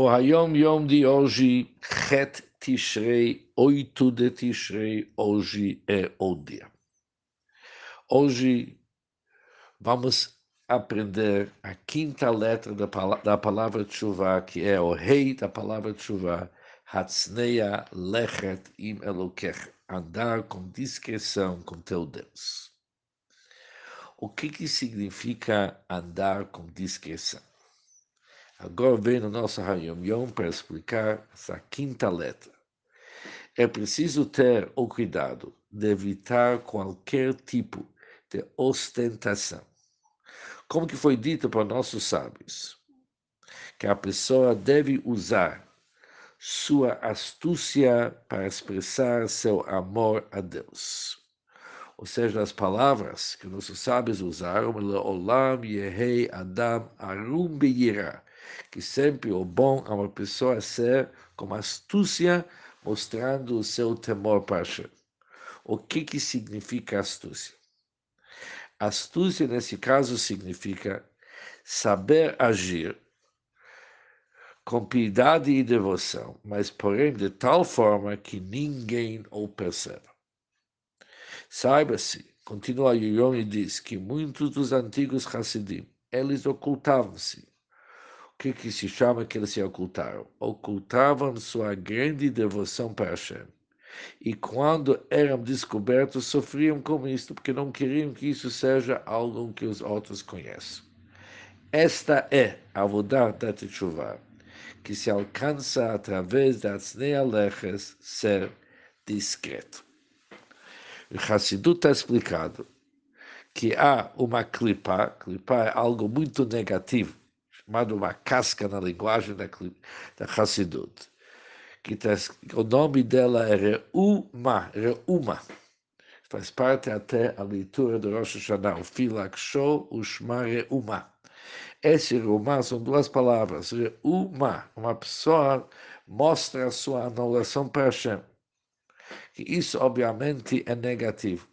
O Hayom Yom de hoje, Het Tishrei, 8 de Tishrei, hoje é o dia. Hoje vamos aprender a quinta letra da, da palavra Tshuva, que é o rei da palavra Tshuva, Hatzneia Lechet Im Elokech, andar com discreção com teu Deus. O que, que significa andar com discreção? Agora vem no nosso Hayom Yom para explicar essa quinta letra. É preciso ter o cuidado de evitar qualquer tipo de ostentação. Como que foi dito por nossos sábios, que a pessoa deve usar sua astúcia para expressar seu amor a Deus. Ou seja, as palavras que nossos sábios usaram, Olam Yehei Adam Arum Beirah, que sempre o bom a uma pessoa ser com astúcia, mostrando o seu temor para Hashem. O que, que significa astúcia? Astúcia, nesse caso, significa saber agir com piedade e devoção, mas porém de tal forma que ninguém o perceba. Saiba-se, continua Yom e diz que muitos dos antigos Hassidim, eles ocultavam-se que, que se chama que eles se ocultaram? Ocultavam sua grande devoção para Hashem. E quando eram descobertos, sofriam com isso, porque não queriam que isso seja algo que os outros conheçam. Esta é a Avodah da que se alcança através das nealeches ser discreto. O Hassidut está explicado que há uma clipa, clipa é algo muito negativo, chamado uma casca na linguagem da, da Hassidut. Que tá, o nome dela é Reuma, Reuma. Faz parte até a leitura do Rosh Hashanah, o Filak Show, o Shma Reuma. Esse Reuma são duas palavras. Reuma, uma pessoa mostra a sua anulação para Hashem. Isso, obviamente, é negativo.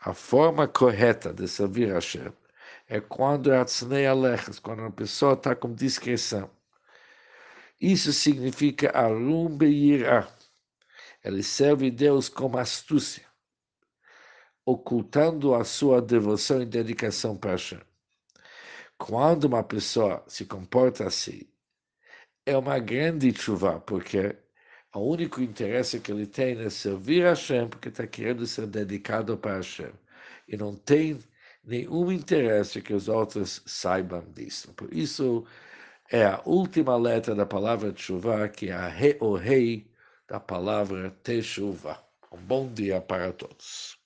A forma correta de servir Hashem é quando é Alechas, quando a pessoa está com discreção. Isso significa Arum Beirah. Ele serve Deus com astúcia, ocultando a sua devoção e dedicação para Hashem. Quando uma pessoa se comporta assim, é uma grande chuva, porque o único interesse que ele tem é servir a Hashem, porque está querendo ser dedicado para Hashem. E não tem nenhum interesse que os outros saibam disso. Por isso, é a última letra da palavra chuva, que é a re, o rei da palavra Teshuvah. Um bom dia para todos.